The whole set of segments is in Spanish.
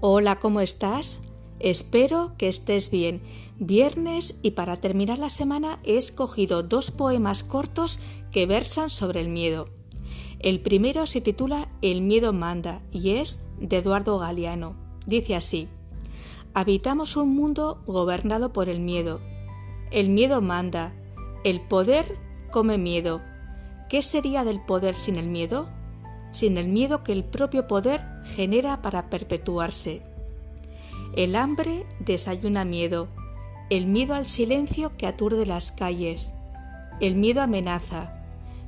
Hola, ¿cómo estás? Espero que estés bien. Viernes y para terminar la semana he escogido dos poemas cortos que versan sobre el miedo. El primero se titula El miedo manda y es de Eduardo Galeano. Dice así, Habitamos un mundo gobernado por el miedo. El miedo manda, el poder come miedo. ¿Qué sería del poder sin el miedo? Sin el miedo que el propio poder genera para perpetuarse. El hambre desayuna miedo, el miedo al silencio que aturde las calles. El miedo amenaza.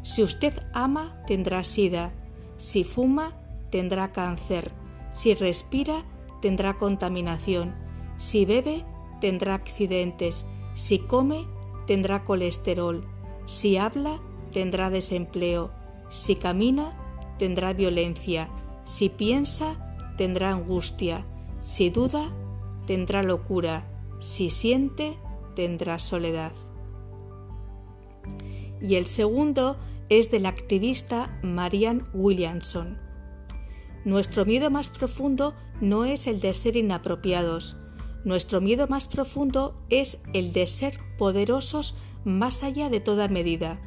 Si usted ama, tendrá sida. Si fuma, tendrá cáncer. Si respira, tendrá contaminación. Si bebe, tendrá accidentes. Si come, tendrá colesterol. Si habla, tendrá desempleo. Si camina, tendrá violencia. Si piensa, tendrá angustia. Si duda, tendrá locura. Si siente, tendrá soledad. Y el segundo es del activista Marianne Williamson. Nuestro miedo más profundo no es el de ser inapropiados. Nuestro miedo más profundo es el de ser poderosos más allá de toda medida.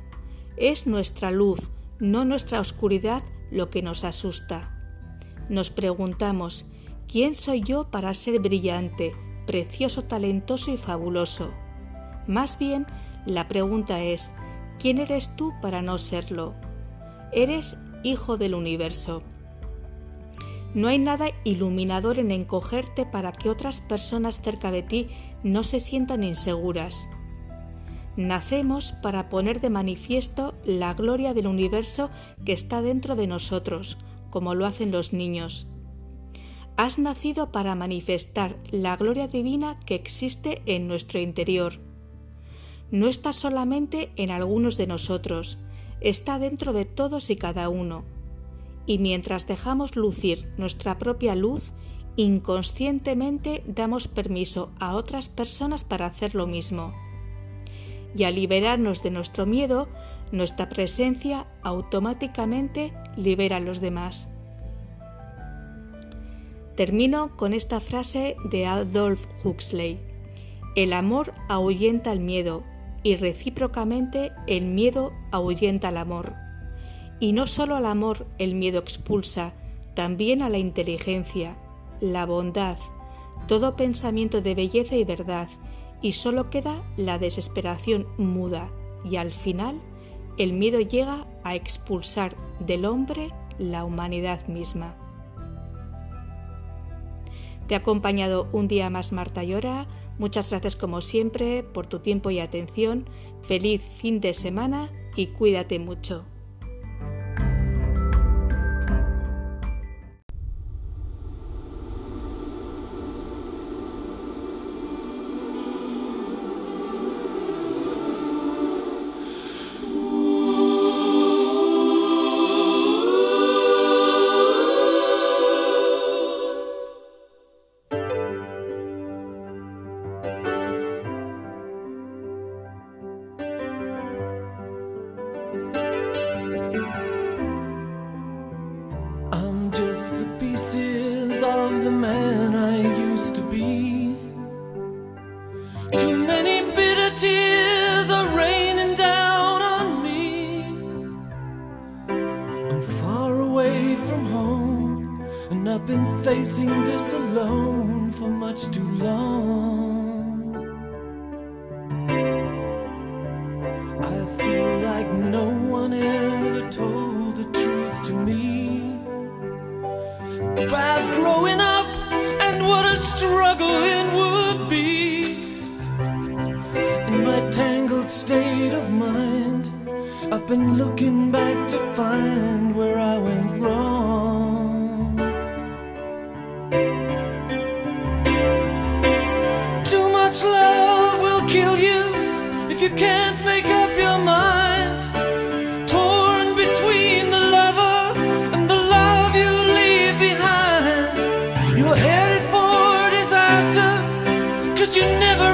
Es nuestra luz, no nuestra oscuridad, lo que nos asusta. Nos preguntamos, ¿quién soy yo para ser brillante, precioso, talentoso y fabuloso? Más bien, la pregunta es, ¿quién eres tú para no serlo? Eres hijo del universo. No hay nada iluminador en encogerte para que otras personas cerca de ti no se sientan inseguras. Nacemos para poner de manifiesto la gloria del universo que está dentro de nosotros, como lo hacen los niños. Has nacido para manifestar la gloria divina que existe en nuestro interior. No está solamente en algunos de nosotros, está dentro de todos y cada uno. Y mientras dejamos lucir nuestra propia luz, inconscientemente damos permiso a otras personas para hacer lo mismo y al liberarnos de nuestro miedo, nuestra presencia automáticamente libera a los demás. Termino con esta frase de Adolf Huxley. El amor ahuyenta el miedo y recíprocamente el miedo ahuyenta el amor. Y no solo al amor el miedo expulsa, también a la inteligencia, la bondad, todo pensamiento de belleza y verdad, y solo queda la desesperación muda y al final el miedo llega a expulsar del hombre la humanidad misma. Te ha acompañado un día más Marta Llora. Muchas gracias como siempre por tu tiempo y atención. Feliz fin de semana y cuídate mucho. Too many bitter tears are raining down on me. I'm far away from home, and I've been facing this alone for much too long. I've been looking back to find where I went wrong. Too much love will kill you if you can't make up your mind. Torn between the lover and the love you leave behind. You're headed for disaster, cause you never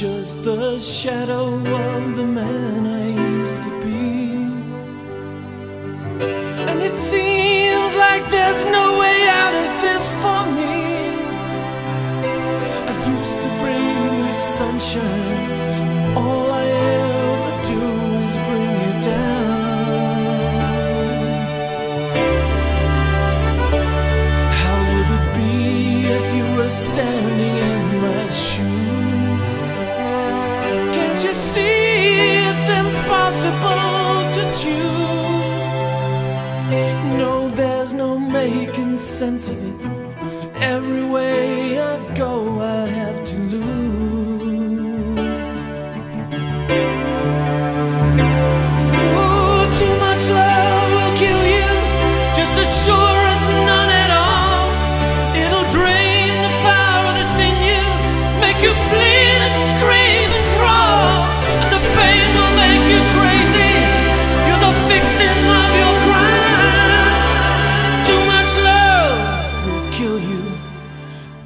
just the shadow of the man I used to be. And it seems making sense of it. Every way I go, I have to lose.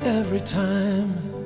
every time.